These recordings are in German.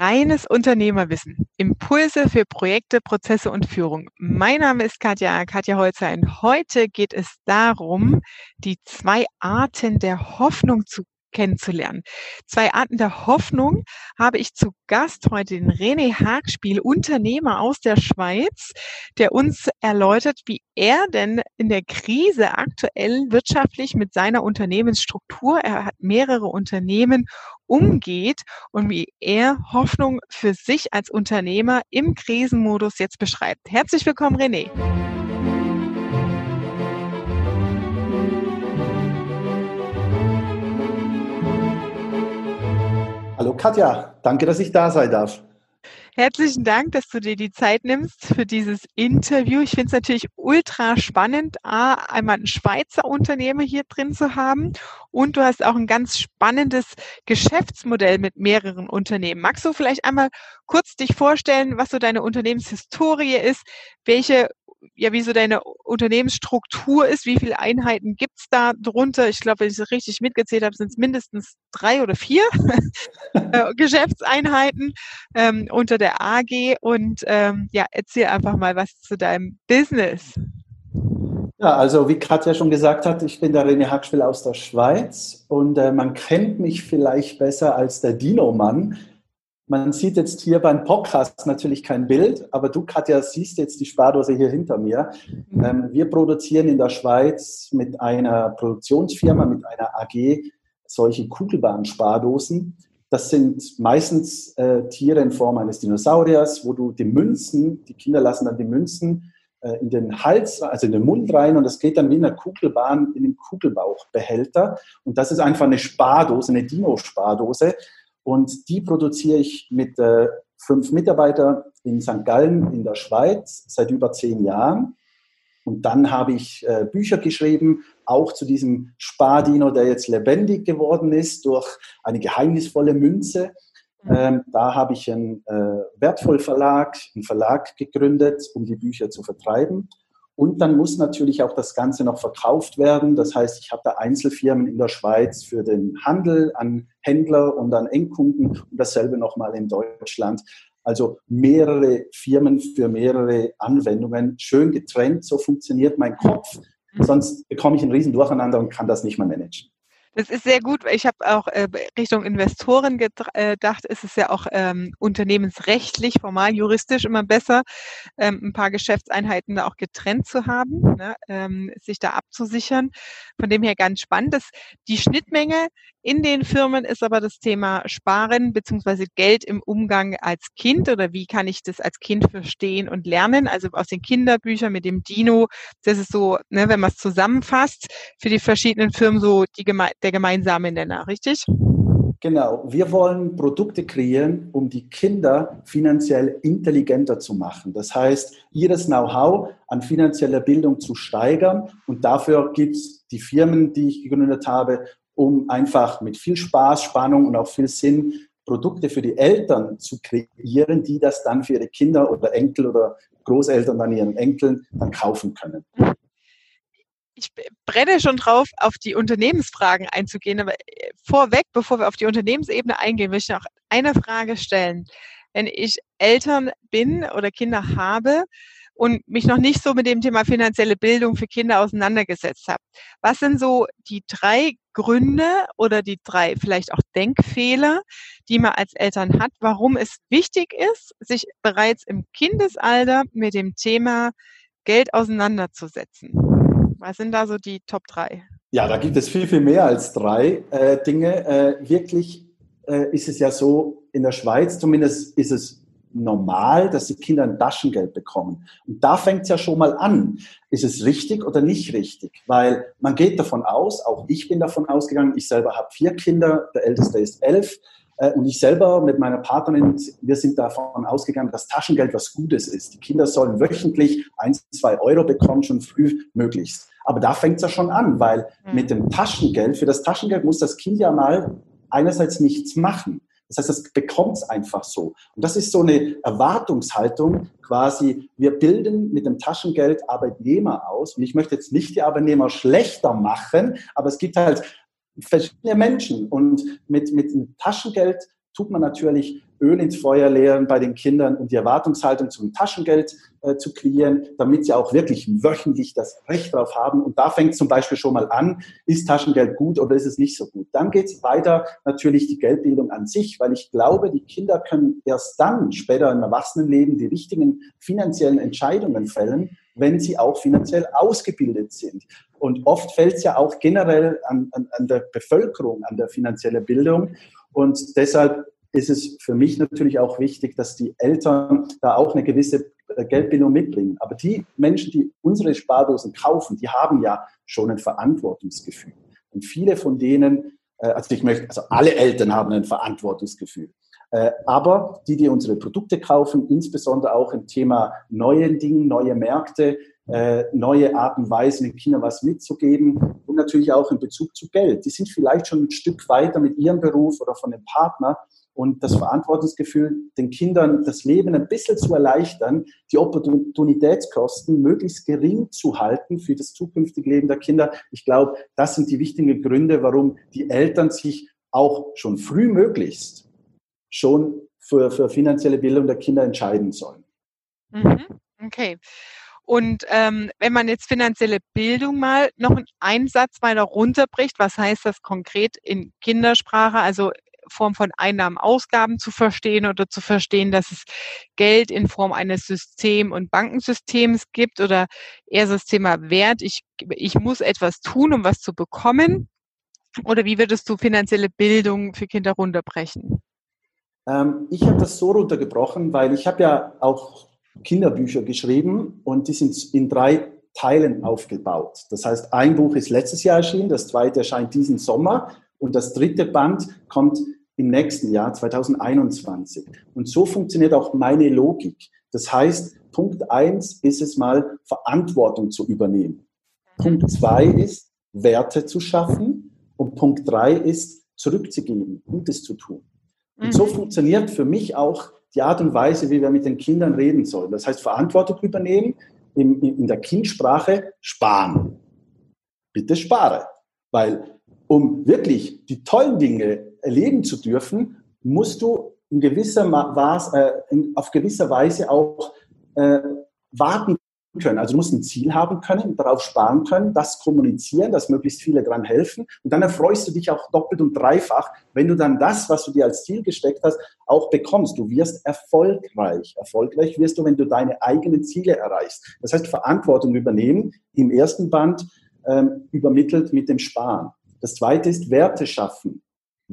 Reines Unternehmerwissen. Impulse für Projekte, Prozesse und Führung. Mein Name ist Katja, Katja Holzer und heute geht es darum, die zwei Arten der Hoffnung zu kennenzulernen. Zwei Arten der Hoffnung habe ich zu Gast heute den René Hagspiel, Unternehmer aus der Schweiz, der uns erläutert, wie er denn in der Krise aktuell wirtschaftlich mit seiner Unternehmensstruktur, er hat mehrere Unternehmen, umgeht und wie er Hoffnung für sich als Unternehmer im Krisenmodus jetzt beschreibt. Herzlich willkommen, René. Hallo Katja, danke, dass ich da sein darf. Herzlichen Dank, dass du dir die Zeit nimmst für dieses Interview. Ich finde es natürlich ultra spannend, A, einmal ein Schweizer Unternehmer hier drin zu haben und du hast auch ein ganz spannendes Geschäftsmodell mit mehreren Unternehmen. Magst du vielleicht einmal kurz dich vorstellen, was so deine Unternehmenshistorie ist, welche ja, wie so deine Unternehmensstruktur ist, wie viele Einheiten gibt's da drunter? Ich glaube, wenn ich es richtig mitgezählt habe, sind es mindestens drei oder vier äh, Geschäftseinheiten ähm, unter der AG. Und ähm, ja, erzähl einfach mal was zu deinem Business. Ja, also wie Katja schon gesagt hat, ich bin der René Hackspiel aus der Schweiz und äh, man kennt mich vielleicht besser als der Dino-Mann, man sieht jetzt hier beim Podcast natürlich kein Bild, aber du, Katja, siehst jetzt die Spardose hier hinter mir. Mhm. Ähm, wir produzieren in der Schweiz mit einer Produktionsfirma, mit einer AG, solche Kugelbahn-Spardosen. Das sind meistens äh, Tiere in Form eines Dinosauriers, wo du die Münzen, die Kinder lassen dann die Münzen äh, in den Hals, also in den Mund rein und das geht dann wie in einer Kugelbahn in den Kugelbauchbehälter. Und das ist einfach eine Spardose, eine Dino-Spardose. Und die produziere ich mit äh, fünf Mitarbeitern in St. Gallen in der Schweiz seit über zehn Jahren. Und dann habe ich äh, Bücher geschrieben, auch zu diesem Spardino, der jetzt lebendig geworden ist durch eine geheimnisvolle Münze. Ähm, da habe ich einen äh, Wertvoll Verlag, einen Verlag gegründet, um die Bücher zu vertreiben. Und dann muss natürlich auch das Ganze noch verkauft werden. Das heißt, ich habe da Einzelfirmen in der Schweiz für den Handel an Händler und an Endkunden und dasselbe nochmal in Deutschland. Also mehrere Firmen für mehrere Anwendungen, schön getrennt. So funktioniert mein Kopf. Sonst bekomme ich ein Riesendurcheinander und kann das nicht mehr managen. Das ist sehr gut. Ich habe auch äh, Richtung Investoren äh, gedacht. Es ist ja auch ähm, unternehmensrechtlich, formal, juristisch immer besser, ähm, ein paar Geschäftseinheiten da auch getrennt zu haben, ne, ähm, sich da abzusichern. Von dem her ganz spannend. Das, die Schnittmenge in den Firmen ist aber das Thema Sparen beziehungsweise Geld im Umgang als Kind oder wie kann ich das als Kind verstehen und lernen. Also aus den Kinderbüchern mit dem Dino, das ist so, ne, wenn man es zusammenfasst, für die verschiedenen Firmen so die, der gemeinsame Nenner, richtig? Genau, wir wollen Produkte kreieren, um die Kinder finanziell intelligenter zu machen. Das heißt, ihres Know-how an finanzieller Bildung zu steigern. Und dafür gibt es die Firmen, die ich gegründet habe, um einfach mit viel Spaß, Spannung und auch viel Sinn Produkte für die Eltern zu kreieren, die das dann für ihre Kinder oder Enkel oder Großeltern dann ihren Enkeln dann kaufen können. Ich brenne schon drauf, auf die Unternehmensfragen einzugehen, aber äh, vorweg, bevor wir auf die Unternehmensebene eingehen, möchte ich noch eine Frage stellen. Wenn ich Eltern bin oder Kinder habe, und mich noch nicht so mit dem Thema finanzielle Bildung für Kinder auseinandergesetzt habe. Was sind so die drei Gründe oder die drei vielleicht auch Denkfehler, die man als Eltern hat, warum es wichtig ist, sich bereits im Kindesalter mit dem Thema Geld auseinanderzusetzen? Was sind da so die Top drei? Ja, da gibt es viel, viel mehr als drei äh, Dinge. Äh, wirklich äh, ist es ja so, in der Schweiz zumindest ist es normal, dass die Kinder ein Taschengeld bekommen. Und da fängt es ja schon mal an. Ist es richtig oder nicht richtig? Weil man geht davon aus, auch ich bin davon ausgegangen, ich selber habe vier Kinder, der älteste ist elf. Äh, und ich selber mit meiner Partnerin, wir sind davon ausgegangen, dass Taschengeld was Gutes ist. Die Kinder sollen wöchentlich ein, zwei Euro bekommen, schon früh möglichst. Aber da fängt es ja schon an, weil mhm. mit dem Taschengeld, für das Taschengeld muss das Kind ja mal einerseits nichts machen. Das heißt, das bekommt es einfach so. Und das ist so eine Erwartungshaltung, quasi, wir bilden mit dem Taschengeld Arbeitnehmer aus. Und ich möchte jetzt nicht die Arbeitnehmer schlechter machen, aber es gibt halt verschiedene Menschen. Und mit, mit dem Taschengeld tut man natürlich Öl ins Feuer leeren bei den Kindern und die Erwartungshaltung zum Taschengeld äh, zu kreieren, damit sie auch wirklich wöchentlich das Recht darauf haben. Und da fängt zum Beispiel schon mal an, ist Taschengeld gut oder ist es nicht so gut. Dann geht es weiter natürlich die Geldbildung an sich, weil ich glaube, die Kinder können erst dann später im Erwachsenenleben die richtigen finanziellen Entscheidungen fällen, wenn sie auch finanziell ausgebildet sind. Und oft fällt es ja auch generell an, an, an der Bevölkerung, an der finanziellen Bildung. Und deshalb ist es für mich natürlich auch wichtig, dass die Eltern da auch eine gewisse äh, Geldbildung mitbringen. Aber die Menschen, die unsere Spardosen kaufen, die haben ja schon ein Verantwortungsgefühl. Und viele von denen, äh, also ich möchte, also alle Eltern haben ein Verantwortungsgefühl. Äh, aber die, die unsere Produkte kaufen, insbesondere auch im Thema neuen Dingen, neue Märkte, neue Arten und Weisen, den Kindern was mitzugeben und natürlich auch in Bezug zu Geld. Die sind vielleicht schon ein Stück weiter mit ihrem Beruf oder von dem Partner, und das Verantwortungsgefühl, den Kindern das Leben ein bisschen zu erleichtern, die Opportunitätskosten möglichst gering zu halten für das zukünftige Leben der Kinder. Ich glaube, das sind die wichtigen Gründe, warum die Eltern sich auch schon früh möglichst schon für, für finanzielle Bildung der Kinder entscheiden sollen. Mhm. Okay. Und ähm, wenn man jetzt finanzielle Bildung mal noch einen Satz weiter runterbricht, was heißt das konkret in Kindersprache? Also Form von Einnahmen, Ausgaben zu verstehen oder zu verstehen, dass es Geld in Form eines System- und Bankensystems gibt oder eher das Thema Wert. Ich, ich muss etwas tun, um was zu bekommen. Oder wie würdest du finanzielle Bildung für Kinder runterbrechen? Ähm, ich habe das so runtergebrochen, weil ich habe ja auch Kinderbücher geschrieben und die sind in drei Teilen aufgebaut. Das heißt, ein Buch ist letztes Jahr erschienen, das zweite erscheint diesen Sommer und das dritte Band kommt im nächsten Jahr 2021. Und so funktioniert auch meine Logik. Das heißt, Punkt eins ist es mal, Verantwortung zu übernehmen. Punkt zwei ist, Werte zu schaffen. Und Punkt drei ist, zurückzugeben, Gutes zu tun. Und so mhm. funktioniert für mich auch die Art und Weise, wie wir mit den Kindern reden sollen. Das heißt, Verantwortung übernehmen, in, in der Kindsprache sparen. Bitte spare. Weil um wirklich die tollen Dinge erleben zu dürfen, musst du in gewisser Maß, äh, auf gewisser Weise auch äh, warten können. Also du musst ein Ziel haben können, darauf sparen können, das kommunizieren, dass möglichst viele daran helfen. Und dann erfreust du dich auch doppelt und dreifach, wenn du dann das, was du dir als Ziel gesteckt hast, auch bekommst. Du wirst erfolgreich. Erfolgreich wirst du, wenn du deine eigenen Ziele erreichst. Das heißt, Verantwortung übernehmen, im ersten Band ähm, übermittelt mit dem Sparen. Das zweite ist Werte schaffen.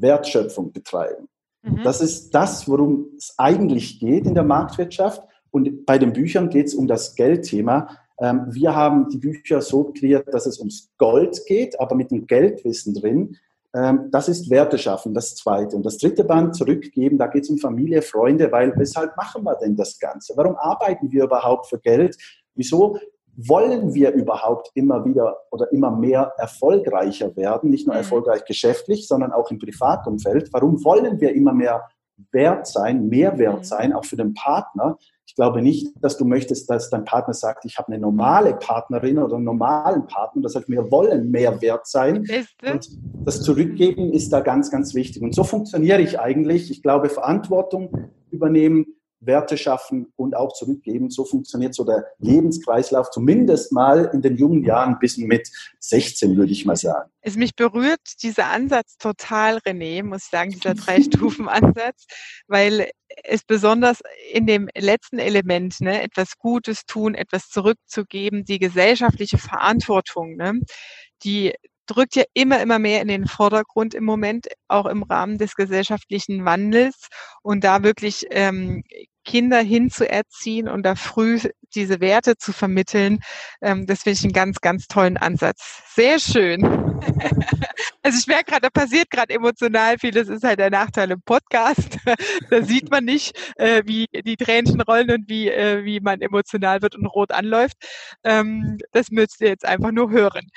Wertschöpfung betreiben. Mhm. Das ist das, worum es eigentlich geht in der Marktwirtschaft. Und bei den Büchern geht es um das Geldthema. Ähm, wir haben die Bücher so kreiert, dass es ums Gold geht, aber mit dem Geldwissen drin. Ähm, das ist Werte schaffen, das zweite. Und das dritte Band, zurückgeben, da geht es um Familie, Freunde, weil weshalb machen wir denn das Ganze? Warum arbeiten wir überhaupt für Geld? Wieso wollen wir überhaupt immer wieder oder immer mehr erfolgreicher werden, nicht nur mhm. erfolgreich geschäftlich, sondern auch im Privatumfeld? Warum wollen wir immer mehr wert sein, mehr wert mhm. sein, auch für den Partner? Ich glaube nicht, dass du möchtest, dass dein Partner sagt, ich habe eine normale Partnerin oder einen normalen Partner. Das heißt, wir wollen mehr wert sein. Und das Zurückgeben ist da ganz, ganz wichtig. Und so funktioniere ich eigentlich. Ich glaube, Verantwortung übernehmen, Werte schaffen und auch zurückgeben. So funktioniert so der Lebenskreislauf, zumindest mal in den jungen Jahren bis mit 16, würde ich mal sagen. Es mich berührt dieser Ansatz total, René, muss ich sagen, dieser Drei-Stufen-Ansatz, weil es besonders in dem letzten Element, ne, etwas Gutes tun, etwas zurückzugeben, die gesellschaftliche Verantwortung, ne, die drückt ja immer, immer mehr in den Vordergrund im Moment, auch im Rahmen des gesellschaftlichen Wandels. Und da wirklich ähm, Kinder hinzuerziehen und da früh diese Werte zu vermitteln, ähm, das finde ich einen ganz, ganz tollen Ansatz. Sehr schön. also ich merke gerade, da passiert gerade emotional viel. Das ist halt der Nachteil im Podcast. da sieht man nicht, äh, wie die Tränchen rollen und wie, äh, wie man emotional wird und rot anläuft. Ähm, das müsst ihr jetzt einfach nur hören.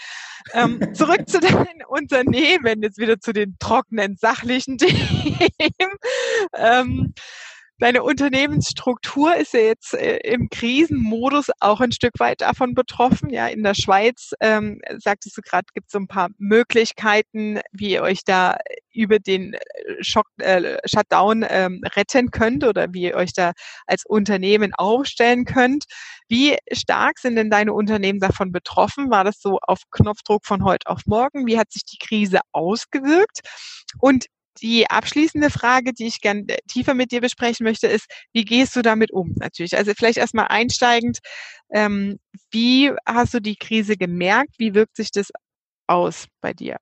Ähm, zurück zu deinen Unternehmen, jetzt wieder zu den trockenen, sachlichen Themen. Deine Unternehmensstruktur ist ja jetzt äh, im Krisenmodus auch ein Stück weit davon betroffen. Ja, in der Schweiz, ähm, sagtest du gerade, gibt es so ein paar Möglichkeiten, wie ihr euch da über den äh, Schock, äh, Shutdown ähm, retten könnt oder wie ihr euch da als Unternehmen aufstellen könnt. Wie stark sind denn deine Unternehmen davon betroffen? War das so auf Knopfdruck von heute auf morgen? Wie hat sich die Krise ausgewirkt? Und die abschließende Frage, die ich gerne tiefer mit dir besprechen möchte, ist, wie gehst du damit um? Natürlich. Also vielleicht erstmal einsteigend, ähm, wie hast du die Krise gemerkt? Wie wirkt sich das aus bei dir?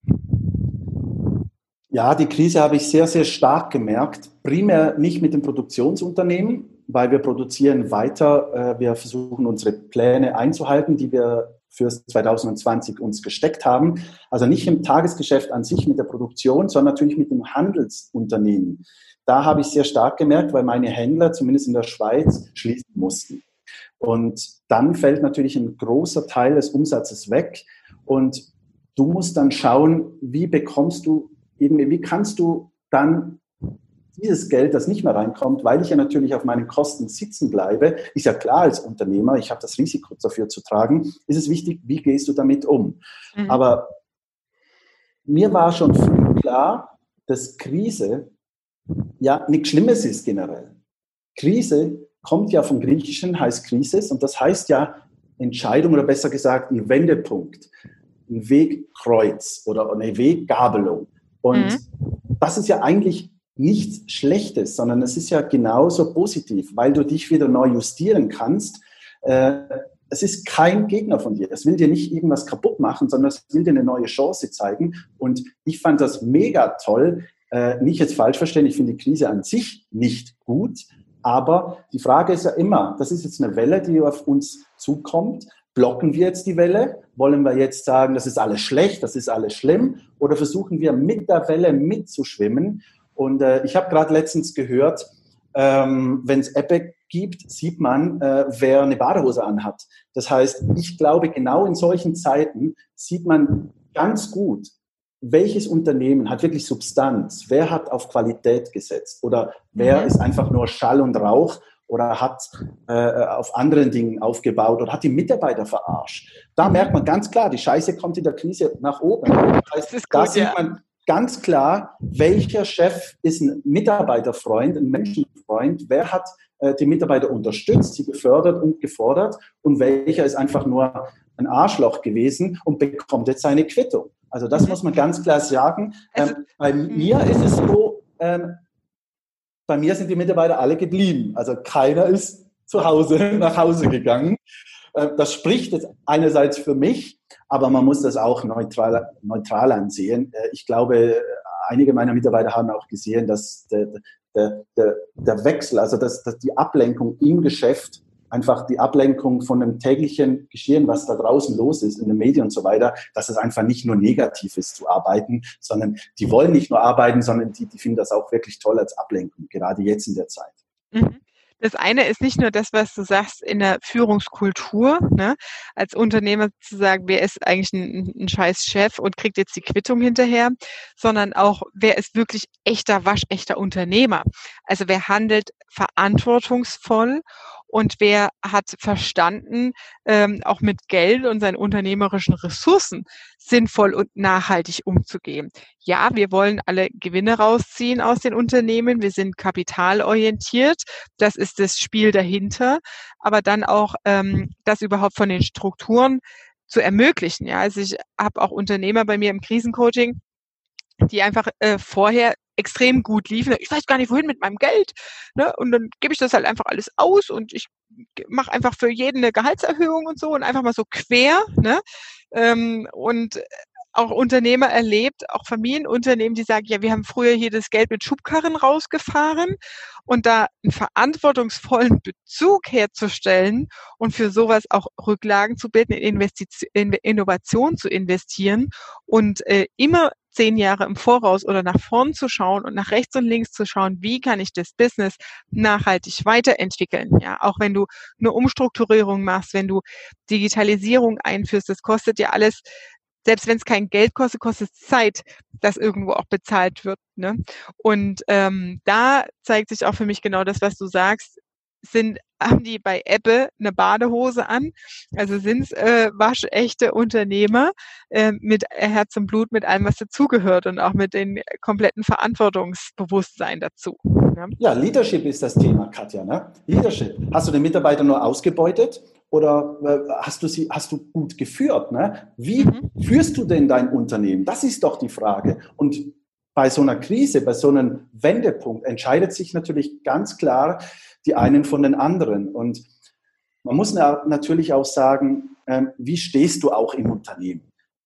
Ja, die Krise habe ich sehr, sehr stark gemerkt. Primär nicht mit den Produktionsunternehmen, weil wir produzieren weiter. Äh, wir versuchen unsere Pläne einzuhalten, die wir für 2020 uns gesteckt haben. Also nicht im Tagesgeschäft an sich mit der Produktion, sondern natürlich mit dem Handelsunternehmen. Da habe ich sehr stark gemerkt, weil meine Händler, zumindest in der Schweiz, schließen mussten. Und dann fällt natürlich ein großer Teil des Umsatzes weg. Und du musst dann schauen, wie bekommst du wie kannst du dann dieses Geld, das nicht mehr reinkommt, weil ich ja natürlich auf meinen Kosten sitzen bleibe, ist ja klar als Unternehmer, ich habe das Risiko dafür zu tragen, ist es wichtig, wie gehst du damit um? Mhm. Aber mir war schon früh klar, dass Krise ja nichts Schlimmes ist generell. Krise kommt ja vom Griechischen, heißt Krisis, und das heißt ja Entscheidung oder besser gesagt ein Wendepunkt, ein Wegkreuz oder eine Weggabelung. Und mhm. das ist ja eigentlich nichts Schlechtes, sondern es ist ja genauso positiv, weil du dich wieder neu justieren kannst. Äh, es ist kein Gegner von dir. Es will dir nicht irgendwas kaputt machen, sondern es will dir eine neue Chance zeigen. Und ich fand das mega toll. Äh, nicht jetzt falsch verstehen, ich finde die Krise an sich nicht gut. Aber die Frage ist ja immer, das ist jetzt eine Welle, die auf uns zukommt. Blocken wir jetzt die Welle? Wollen wir jetzt sagen, das ist alles schlecht, das ist alles schlimm? Oder versuchen wir mit der Welle mitzuschwimmen und äh, ich habe gerade letztens gehört, ähm, wenn es Epic gibt, sieht man, äh, wer eine Badehose anhat. Das heißt, ich glaube, genau in solchen Zeiten sieht man ganz gut, welches Unternehmen hat wirklich Substanz, wer hat auf Qualität gesetzt oder wer mhm. ist einfach nur Schall und Rauch oder hat äh, auf anderen Dingen aufgebaut oder hat die Mitarbeiter verarscht. Da mhm. merkt man ganz klar, die Scheiße kommt in der Krise nach oben. Das heißt, da sieht man ganz klar, welcher Chef ist ein Mitarbeiterfreund, ein Menschenfreund, wer hat äh, die Mitarbeiter unterstützt, sie gefördert und gefordert und welcher ist einfach nur ein Arschloch gewesen und bekommt jetzt seine Quittung. Also das muss man ganz klar sagen. Also, ähm, bei mhm. mir ist es so, ähm, bei mir sind die Mitarbeiter alle geblieben. Also keiner ist zu Hause, nach Hause gegangen. Äh, das spricht jetzt einerseits für mich, aber man muss das auch neutral, neutral ansehen. Äh, ich glaube, einige meiner Mitarbeiter haben auch gesehen, dass der, der, der, der Wechsel, also dass, dass die Ablenkung im Geschäft einfach die Ablenkung von dem täglichen Geschehen, was da draußen los ist in den Medien und so weiter, dass es einfach nicht nur negativ ist zu arbeiten, sondern die wollen nicht nur arbeiten, sondern die, die finden das auch wirklich toll als Ablenkung, gerade jetzt in der Zeit. Mhm. Das eine ist nicht nur das, was du sagst in der Führungskultur, ne? als Unternehmer zu sagen, wer ist eigentlich ein, ein scheiß Chef und kriegt jetzt die Quittung hinterher, sondern auch, wer ist wirklich echter, waschechter Unternehmer. Also wer handelt verantwortungsvoll und wer hat verstanden, ähm, auch mit Geld und seinen unternehmerischen Ressourcen sinnvoll und nachhaltig umzugehen. Ja, wir wollen alle Gewinne rausziehen aus den Unternehmen. Wir sind kapitalorientiert. Das ist das Spiel dahinter. Aber dann auch ähm, das überhaupt von den Strukturen zu ermöglichen. Ja, also ich habe auch Unternehmer bei mir im Krisencoaching, die einfach äh, vorher extrem gut liefen. Ich weiß gar nicht, wohin mit meinem Geld. Ne? Und dann gebe ich das halt einfach alles aus und ich mache einfach für jeden eine Gehaltserhöhung und so und einfach mal so quer. Ne? Ähm, und auch Unternehmer erlebt, auch Familienunternehmen, die sagen, ja, wir haben früher hier das Geld mit Schubkarren rausgefahren und da einen verantwortungsvollen Bezug herzustellen und für sowas auch Rücklagen zu bilden, in, Investition, in Innovation zu investieren und äh, immer zehn Jahre im Voraus oder nach vorn zu schauen und nach rechts und links zu schauen, wie kann ich das Business nachhaltig weiterentwickeln. Ja, auch wenn du eine Umstrukturierung machst, wenn du Digitalisierung einführst, das kostet ja alles selbst wenn es kein Geld kostet, kostet es Zeit, dass irgendwo auch bezahlt wird. Ne? Und ähm, da zeigt sich auch für mich genau das, was du sagst sind, haben die bei Ebbe eine Badehose an. Also sind es äh, waschechte Unternehmer äh, mit Herz und Blut, mit allem, was dazugehört und auch mit dem kompletten Verantwortungsbewusstsein dazu. Ja? ja, Leadership ist das Thema, Katja. Ne? Leadership. Hast du den Mitarbeiter nur ausgebeutet oder äh, hast du sie hast du gut geführt? Ne? Wie mhm. führst du denn dein Unternehmen? Das ist doch die Frage. Und bei so einer Krise, bei so einem Wendepunkt entscheidet sich natürlich ganz klar, die einen von den anderen. Und man muss natürlich auch sagen, ähm, wie stehst du auch im Unternehmen?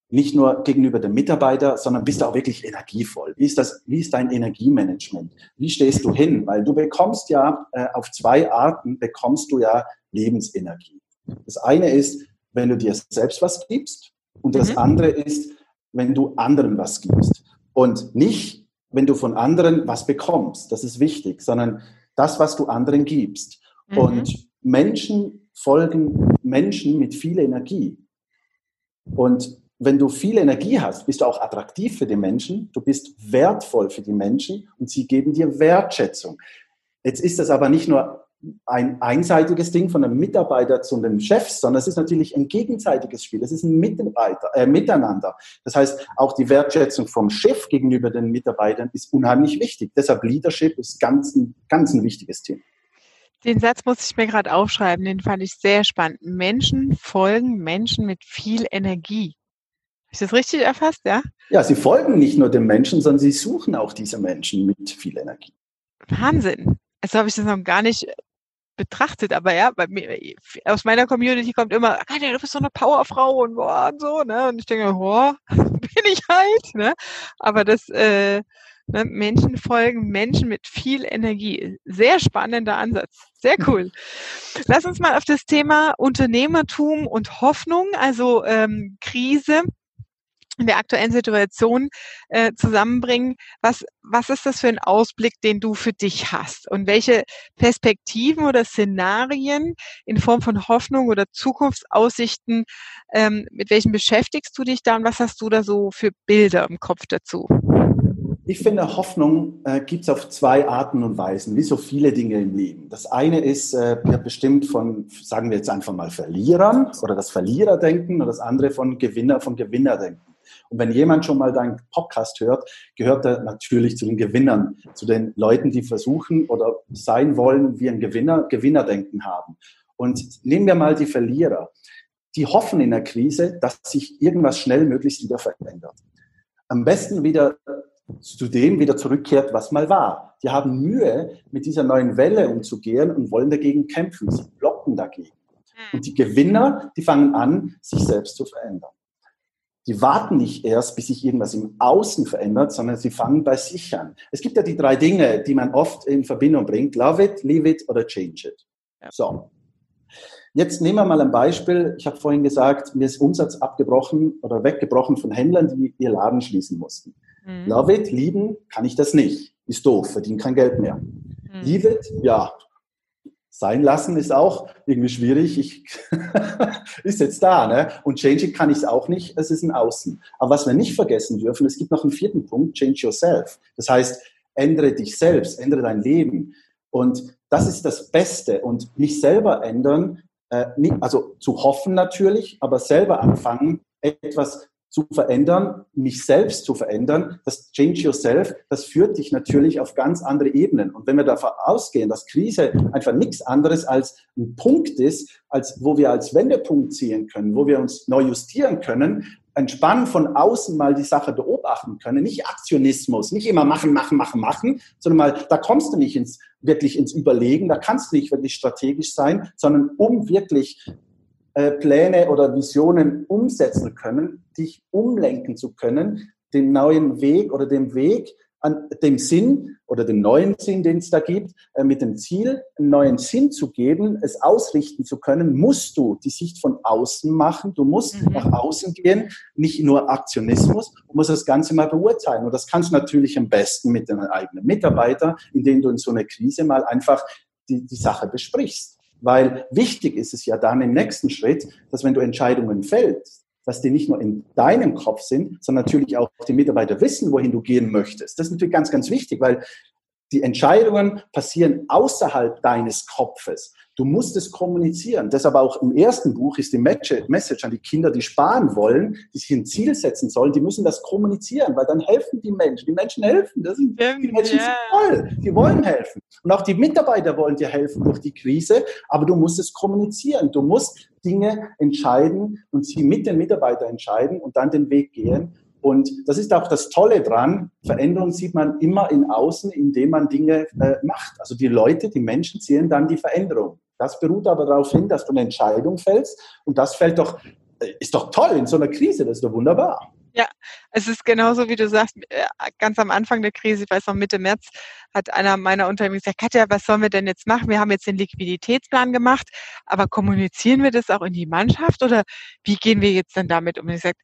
Nicht nur gegenüber dem Mitarbeiter, sondern bist du auch wirklich energievoll. Wie ist, das, wie ist dein Energiemanagement? Wie stehst du hin? Weil du bekommst ja äh, auf zwei Arten bekommst du ja Lebensenergie. Das eine ist, wenn du dir selbst was gibst und das mhm. andere ist, wenn du anderen was gibst. Und nicht, wenn du von anderen was bekommst. Das ist wichtig, sondern das, was du anderen gibst. Mhm. Und Menschen folgen Menschen mit viel Energie. Und wenn du viel Energie hast, bist du auch attraktiv für die Menschen, du bist wertvoll für die Menschen und sie geben dir Wertschätzung. Jetzt ist das aber nicht nur ein einseitiges Ding von einem Mitarbeiter zu einem Chef, sondern es ist natürlich ein gegenseitiges Spiel. Es ist ein Mitarbeiter, äh, Miteinander. Das heißt, auch die Wertschätzung vom Chef gegenüber den Mitarbeitern ist unheimlich wichtig. Deshalb Leadership ist ganz ein, ganz ein wichtiges Thema. Den Satz muss ich mir gerade aufschreiben, den fand ich sehr spannend. Menschen folgen Menschen mit viel Energie. Habe ich das richtig erfasst, ja? Ja, sie folgen nicht nur den Menschen, sondern sie suchen auch diese Menschen mit viel Energie. Wahnsinn. Also habe ich das noch gar nicht betrachtet, aber ja, bei mir, aus meiner Community kommt immer, ah, du bist so eine Powerfrau und, boah, und so, ne? Und ich denke, boah, bin ich halt, ne? Aber das, äh, ne, Menschen folgen Menschen mit viel Energie. Sehr spannender Ansatz. Sehr cool. Lass uns mal auf das Thema Unternehmertum und Hoffnung, also ähm, Krise in der aktuellen Situation äh, zusammenbringen. Was, was ist das für ein Ausblick, den du für dich hast? Und welche Perspektiven oder Szenarien in Form von Hoffnung oder Zukunftsaussichten, ähm, mit welchen beschäftigst du dich da und was hast du da so für Bilder im Kopf dazu? Ich finde, Hoffnung äh, gibt es auf zwei Arten und Weisen, wie so viele Dinge im Leben. Das eine ist äh, bestimmt von, sagen wir jetzt einfach mal Verlierern oder das Verliererdenken und das andere von Gewinner, von Gewinnerdenken. Und wenn jemand schon mal deinen Podcast hört, gehört er natürlich zu den Gewinnern, zu den Leuten, die versuchen oder sein wollen, wie ein Gewinner, Gewinnerdenken haben. Und nehmen wir mal die Verlierer. Die hoffen in der Krise, dass sich irgendwas schnell möglichst wieder verändert. Am besten wieder zu dem wieder zurückkehrt, was mal war. Die haben Mühe, mit dieser neuen Welle umzugehen und wollen dagegen kämpfen. Sie blocken dagegen. Und die Gewinner, die fangen an, sich selbst zu verändern die warten nicht erst, bis sich irgendwas im Außen verändert, sondern sie fangen bei sich an. Es gibt ja die drei Dinge, die man oft in Verbindung bringt. Love it, leave it oder change it. So. Jetzt nehmen wir mal ein Beispiel. Ich habe vorhin gesagt, mir ist Umsatz abgebrochen oder weggebrochen von Händlern, die ihr Laden schließen mussten. Mhm. Love it, lieben kann ich das nicht. Ist doof, verdiene kein Geld mehr. Mhm. Leave it, ja, sein lassen ist auch irgendwie schwierig. Ich ist jetzt da, ne? Und change it kann ich es auch nicht. Es ist ein Außen. Aber was wir nicht vergessen dürfen, es gibt noch einen vierten Punkt: Change yourself. Das heißt, ändere dich selbst, ändere dein Leben. Und das ist das Beste. Und mich selber ändern, äh, also zu hoffen natürlich, aber selber anfangen, etwas zu verändern, mich selbst zu verändern, das Change Yourself, das führt dich natürlich auf ganz andere Ebenen. Und wenn wir davon ausgehen, dass Krise einfach nichts anderes als ein Punkt ist, als wo wir als Wendepunkt ziehen können, wo wir uns neu justieren können, entspannen von außen mal die Sache beobachten können, nicht Aktionismus, nicht immer machen, machen, machen, machen, sondern mal, da kommst du nicht ins, wirklich ins Überlegen, da kannst du nicht wirklich strategisch sein, sondern um wirklich äh, Pläne oder Visionen umsetzen können, dich umlenken zu können, den neuen Weg oder dem Weg an dem Sinn oder dem neuen Sinn, den es da gibt, äh, mit dem Ziel, einen neuen Sinn zu geben, es ausrichten zu können, musst du die Sicht von außen machen. Du musst mhm. nach außen gehen, nicht nur Aktionismus. Du musst das Ganze mal beurteilen. Und das kannst du natürlich am besten mit deinen eigenen Mitarbeitern, indem du in so einer Krise mal einfach die, die Sache besprichst. Weil wichtig ist es ja dann im nächsten Schritt, dass wenn du Entscheidungen fällst, dass die nicht nur in deinem Kopf sind, sondern natürlich auch die Mitarbeiter wissen, wohin du gehen möchtest. Das ist natürlich ganz, ganz wichtig, weil die Entscheidungen passieren außerhalb deines Kopfes. Du musst es kommunizieren. Deshalb auch im ersten Buch ist die Message an die Kinder, die sparen wollen, die sich ein Ziel setzen sollen, die müssen das kommunizieren, weil dann helfen die Menschen. Die Menschen helfen. Das sind, die Menschen sind toll. Die wollen helfen. Und auch die Mitarbeiter wollen dir helfen durch die Krise, aber du musst es kommunizieren. Du musst Dinge entscheiden und sie mit den Mitarbeitern entscheiden und dann den Weg gehen. Und das ist auch das Tolle dran. Veränderung sieht man immer in Außen, indem man Dinge äh, macht. Also die Leute, die Menschen sehen dann die Veränderung. Das beruht aber darauf hin, dass du eine Entscheidung fällst. Und das fällt doch, äh, ist doch toll in so einer Krise. Das ist doch wunderbar. Ja, es ist genauso, wie du sagst, äh, ganz am Anfang der Krise, ich weiß noch Mitte März, hat einer meiner Unternehmen gesagt, Katja, was sollen wir denn jetzt machen? Wir haben jetzt den Liquiditätsplan gemacht, aber kommunizieren wir das auch in die Mannschaft oder wie gehen wir jetzt denn damit um? Und ich gesagt,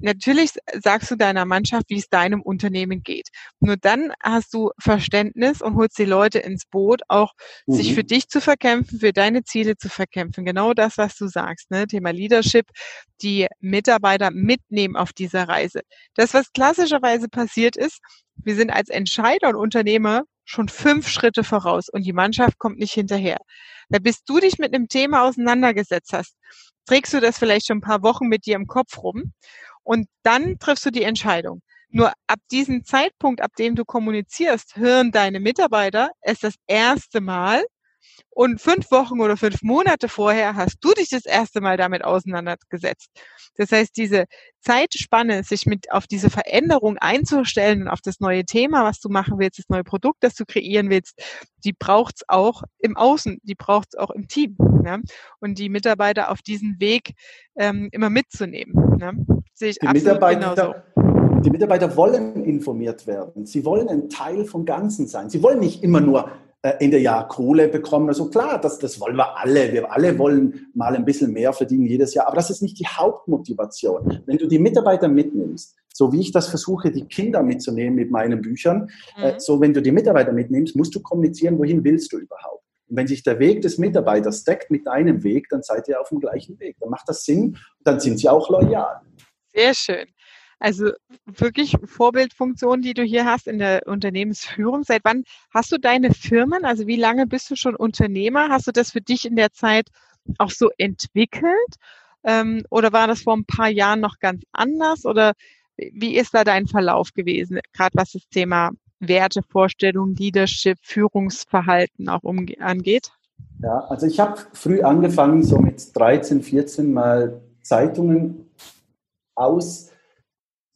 Natürlich sagst du deiner Mannschaft, wie es deinem Unternehmen geht. Nur dann hast du Verständnis und holst die Leute ins Boot, auch mhm. sich für dich zu verkämpfen, für deine Ziele zu verkämpfen. Genau das, was du sagst, ne? Thema Leadership, die Mitarbeiter mitnehmen auf dieser Reise. Das, was klassischerweise passiert ist, wir sind als Entscheider und Unternehmer schon fünf Schritte voraus und die Mannschaft kommt nicht hinterher. Da bis du dich mit einem Thema auseinandergesetzt hast, trägst du das vielleicht schon ein paar Wochen mit dir im Kopf rum und dann triffst du die Entscheidung. Nur ab diesem Zeitpunkt, ab dem du kommunizierst, hören deine Mitarbeiter es das erste Mal. Und fünf Wochen oder fünf Monate vorher hast du dich das erste Mal damit auseinandergesetzt. Das heißt, diese Zeitspanne, sich mit auf diese Veränderung einzustellen und auf das neue Thema, was du machen willst, das neue Produkt, das du kreieren willst, die braucht's auch im Außen, die braucht's auch im Team. Ne? Und die Mitarbeiter auf diesen Weg ähm, immer mitzunehmen. Ne? Sehe ich die Mitarbeiter, genauso. Die Mitarbeiter wollen informiert werden. Sie wollen ein Teil vom Ganzen sein. Sie wollen nicht immer nur Ende Jahr Kohle bekommen. Also klar, das, das wollen wir alle. Wir alle wollen mal ein bisschen mehr verdienen jedes Jahr. Aber das ist nicht die Hauptmotivation. Wenn du die Mitarbeiter mitnimmst, so wie ich das versuche, die Kinder mitzunehmen mit meinen Büchern, äh, mhm. äh, so wenn du die Mitarbeiter mitnimmst, musst du kommunizieren, wohin willst du überhaupt. Und wenn sich der Weg des Mitarbeiters deckt mit deinem Weg, dann seid ihr auf dem gleichen Weg. Dann macht das Sinn und dann sind sie auch loyal. Sehr schön. Also wirklich Vorbildfunktion, die du hier hast in der Unternehmensführung. Seit wann hast du deine Firmen? Also wie lange bist du schon Unternehmer? Hast du das für dich in der Zeit auch so entwickelt? Ähm, oder war das vor ein paar Jahren noch ganz anders? Oder wie ist da dein Verlauf gewesen, gerade was das Thema Werte, Vorstellungen, Leadership, Führungsverhalten auch angeht? Ja, also ich habe früh angefangen, so mit 13, 14 mal Zeitungen aus,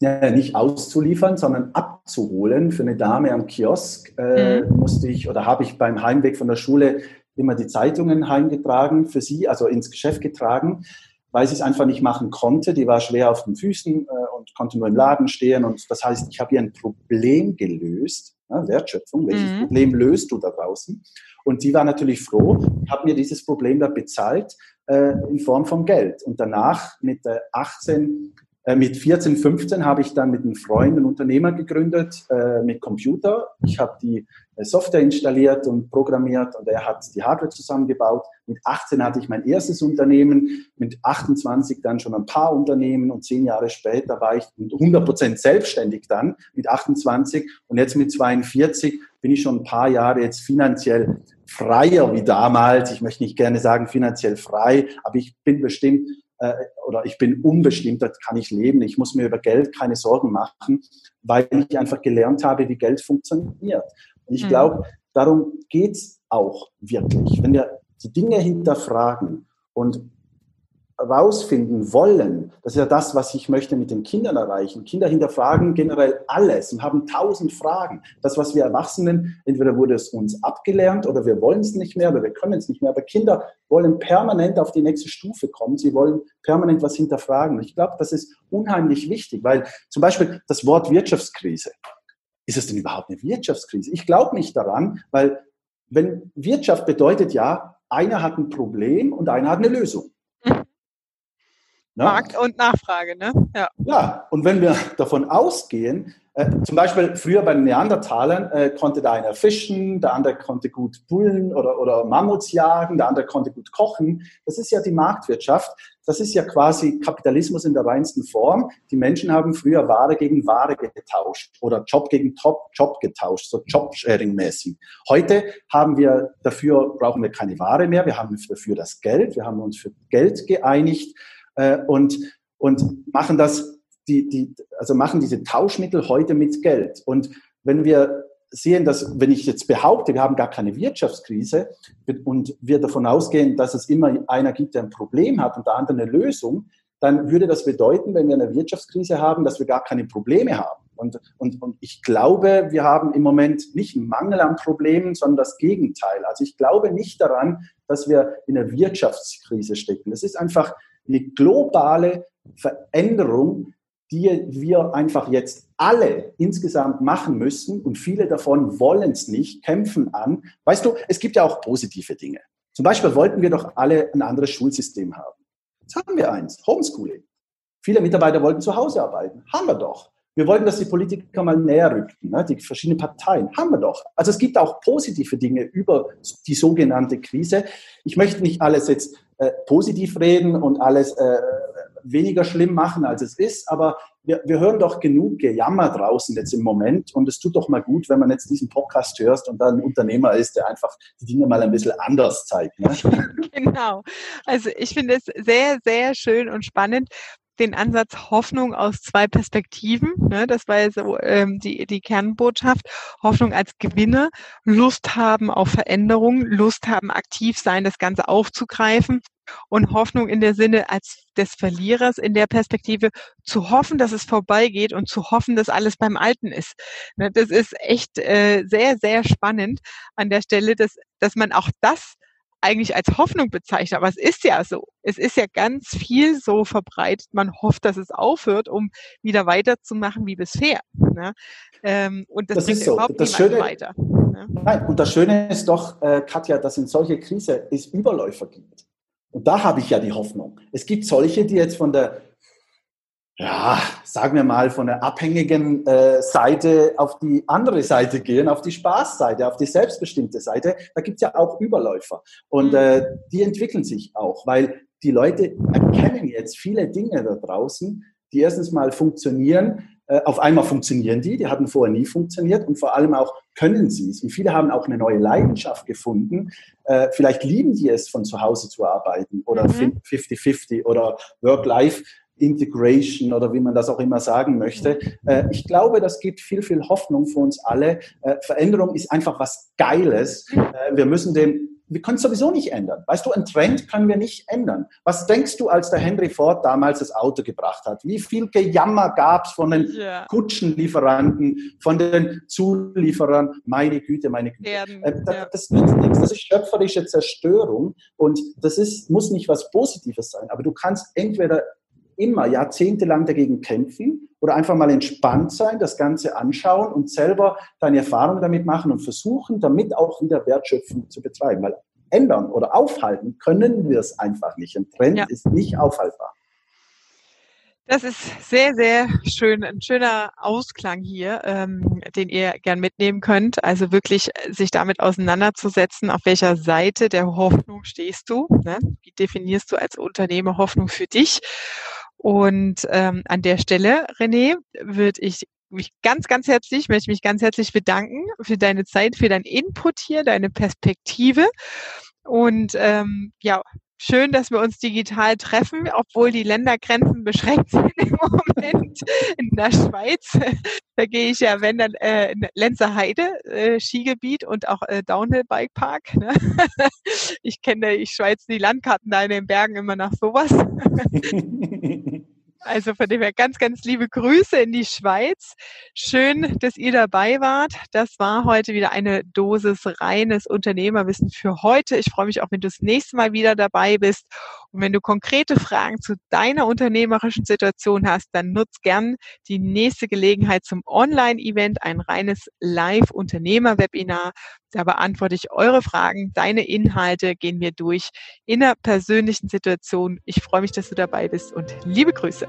nicht auszuliefern, sondern abzuholen. Für eine Dame am Kiosk äh, mhm. musste ich oder habe ich beim Heimweg von der Schule immer die Zeitungen heimgetragen für sie, also ins Geschäft getragen, weil sie es einfach nicht machen konnte. Die war schwer auf den Füßen äh, und konnte nur im Laden stehen. Und das heißt, ich habe ihr ein Problem gelöst. Ja, Wertschöpfung, welches mhm. Problem löst du da draußen? Und sie war natürlich froh, hat mir dieses Problem da bezahlt äh, in Form von Geld. Und danach mit äh, 18 äh, mit 14, 15 habe ich dann mit einem Freund ein Unternehmer gegründet äh, mit Computer. Ich habe die äh, Software installiert und programmiert und er hat die Hardware zusammengebaut. Mit 18 hatte ich mein erstes Unternehmen, mit 28 dann schon ein paar Unternehmen und zehn Jahre später war ich 100 Prozent selbstständig dann mit 28 und jetzt mit 42 bin ich schon ein paar Jahre jetzt finanziell freier wie damals. Ich möchte nicht gerne sagen finanziell frei, aber ich bin bestimmt äh, oder ich bin unbestimmt, da kann ich leben. Ich muss mir über Geld keine Sorgen machen, weil ich einfach gelernt habe, wie Geld funktioniert. Und ich mhm. glaube, darum geht es auch wirklich. Wenn wir die Dinge hinterfragen und rausfinden wollen, das ist ja das, was ich möchte mit den Kindern erreichen. Kinder hinterfragen generell alles und haben tausend Fragen. Das, was wir Erwachsenen, entweder wurde es uns abgelernt oder wir wollen es nicht mehr oder wir können es nicht mehr. Aber Kinder wollen permanent auf die nächste Stufe kommen. Sie wollen permanent was hinterfragen. Ich glaube, das ist unheimlich wichtig, weil zum Beispiel das Wort Wirtschaftskrise. Ist es denn überhaupt eine Wirtschaftskrise? Ich glaube nicht daran, weil wenn Wirtschaft bedeutet ja, einer hat ein Problem und einer hat eine Lösung. Ne? Markt und Nachfrage, ne? Ja. ja, und wenn wir davon ausgehen, Äh, zum Beispiel früher bei den Neandertalern äh, konnte der eine fischen, der andere konnte gut Bullen oder, oder Mammuts jagen, der andere konnte gut kochen. Das ist ja die Marktwirtschaft. Das ist ja quasi Kapitalismus in der reinsten Form. Die Menschen haben früher Ware gegen Ware getauscht oder Job gegen Top, Job getauscht, so Job-Sharing-mäßig. Heute haben wir dafür, brauchen wir keine Ware mehr, wir haben dafür das Geld, wir haben uns für Geld geeinigt äh, und, und machen das, die, die, also machen diese Tauschmittel heute mit Geld. Und wenn wir sehen, dass, wenn ich jetzt behaupte, wir haben gar keine Wirtschaftskrise und wir davon ausgehen, dass es immer einer gibt, der ein Problem hat und der andere eine Lösung, dann würde das bedeuten, wenn wir eine Wirtschaftskrise haben, dass wir gar keine Probleme haben. Und, und, und ich glaube, wir haben im Moment nicht einen Mangel an Problemen, sondern das Gegenteil. Also ich glaube nicht daran, dass wir in einer Wirtschaftskrise stecken. Es ist einfach eine globale Veränderung, die wir einfach jetzt alle insgesamt machen müssen und viele davon wollen es nicht, kämpfen an. Weißt du, es gibt ja auch positive Dinge. Zum Beispiel wollten wir doch alle ein anderes Schulsystem haben. Jetzt haben wir eins, Homeschooling. Viele Mitarbeiter wollten zu Hause arbeiten. Haben wir doch. Wir wollten, dass die Politiker mal näher rückten, ne? die verschiedenen Parteien. Haben wir doch. Also es gibt auch positive Dinge über die sogenannte Krise. Ich möchte nicht alles jetzt äh, positiv reden und alles äh, weniger schlimm machen, als es ist. Aber wir, wir hören doch genug Gejammer draußen jetzt im Moment. Und es tut doch mal gut, wenn man jetzt diesen Podcast hörst und dann ein Unternehmer ist, der einfach die Dinge mal ein bisschen anders zeigt. Ne? Genau. Also ich finde es sehr, sehr schön und spannend, den Ansatz Hoffnung aus zwei Perspektiven. Ne? Das war so ähm, die, die Kernbotschaft. Hoffnung als Gewinne, Lust haben auf Veränderung, Lust haben aktiv sein, das Ganze aufzugreifen und Hoffnung in der Sinne als des Verlierers in der Perspektive zu hoffen, dass es vorbeigeht und zu hoffen, dass alles beim Alten ist. Ne? Das ist echt äh, sehr, sehr spannend an der Stelle, dass, dass man auch das eigentlich als Hoffnung bezeichnet, aber es ist ja so. Es ist ja ganz viel so verbreitet. Man hofft, dass es aufhört, um wieder weiterzumachen wie bisher. Ne? Ähm, und das, das bringt ist so. überhaupt das Schöne, weiter. Ne? Nein, und das Schöne ist doch, äh, Katja, dass in solche Krise es Überläufer gibt. Und da habe ich ja die Hoffnung. Es gibt solche, die jetzt von der ja, sagen wir mal, von der abhängigen äh, Seite auf die andere Seite gehen, auf die Spaßseite, auf die selbstbestimmte Seite, da gibt's ja auch Überläufer. Und mhm. äh, die entwickeln sich auch, weil die Leute erkennen jetzt viele Dinge da draußen, die erstens mal funktionieren. Äh, auf einmal funktionieren die, die hatten vorher nie funktioniert und vor allem auch können sie es. Und viele haben auch eine neue Leidenschaft gefunden. Äh, vielleicht lieben die es, von zu Hause zu arbeiten oder 50-50 mhm. oder Work-Life Integration oder wie man das auch immer sagen möchte. Äh, ich glaube, das gibt viel, viel Hoffnung für uns alle. Äh, Veränderung ist einfach was Geiles. Äh, wir müssen den wir können es sowieso nicht ändern. Weißt du, ein Trend können wir nicht ändern. Was denkst du, als der Henry Ford damals das Auto gebracht hat? Wie viel Gejammer gab es von den yeah. Kutschenlieferanten, von den Zulieferern? Meine Güte, meine Güte. Erden, äh, das, ja. das nützt nichts. Das ist schöpferische Zerstörung und das ist, muss nicht was Positives sein. Aber du kannst entweder immer jahrzehntelang dagegen kämpfen oder einfach mal entspannt sein, das Ganze anschauen und selber deine Erfahrungen damit machen und versuchen, damit auch wieder Wertschöpfung zu betreiben. Weil ändern oder aufhalten können wir es einfach nicht. Ein Trend ja. ist nicht aufhaltbar. Das ist sehr, sehr schön, ein schöner Ausklang hier, ähm, den ihr gern mitnehmen könnt. Also wirklich sich damit auseinanderzusetzen, auf welcher Seite der Hoffnung stehst du. Ne? Wie definierst du als Unternehmer Hoffnung für dich? Und ähm, an der Stelle, René, würde ich mich ganz, ganz herzlich, möchte mich ganz herzlich bedanken für deine Zeit, für deinen Input hier, deine Perspektive. Und ähm, ja, schön, dass wir uns digital treffen, obwohl die Ländergrenzen beschränkt sind im Moment in der Schweiz. Da gehe ich ja, wenn dann äh, in Lenzer äh, Skigebiet und auch äh, Downhill Bike Park. Ne? Ich kenne, ich schweiz die Landkarten da in den Bergen immer nach sowas. Also von dem her ganz, ganz liebe Grüße in die Schweiz. Schön, dass ihr dabei wart. Das war heute wieder eine Dosis reines Unternehmerwissen für heute. Ich freue mich auch, wenn du das nächste Mal wieder dabei bist. Und wenn du konkrete Fragen zu deiner unternehmerischen Situation hast, dann nutz gern die nächste Gelegenheit zum Online-Event, ein reines Live-Unternehmer-Webinar. Da beantworte ich eure Fragen, deine Inhalte gehen wir durch in einer persönlichen Situation. Ich freue mich, dass du dabei bist und liebe Grüße.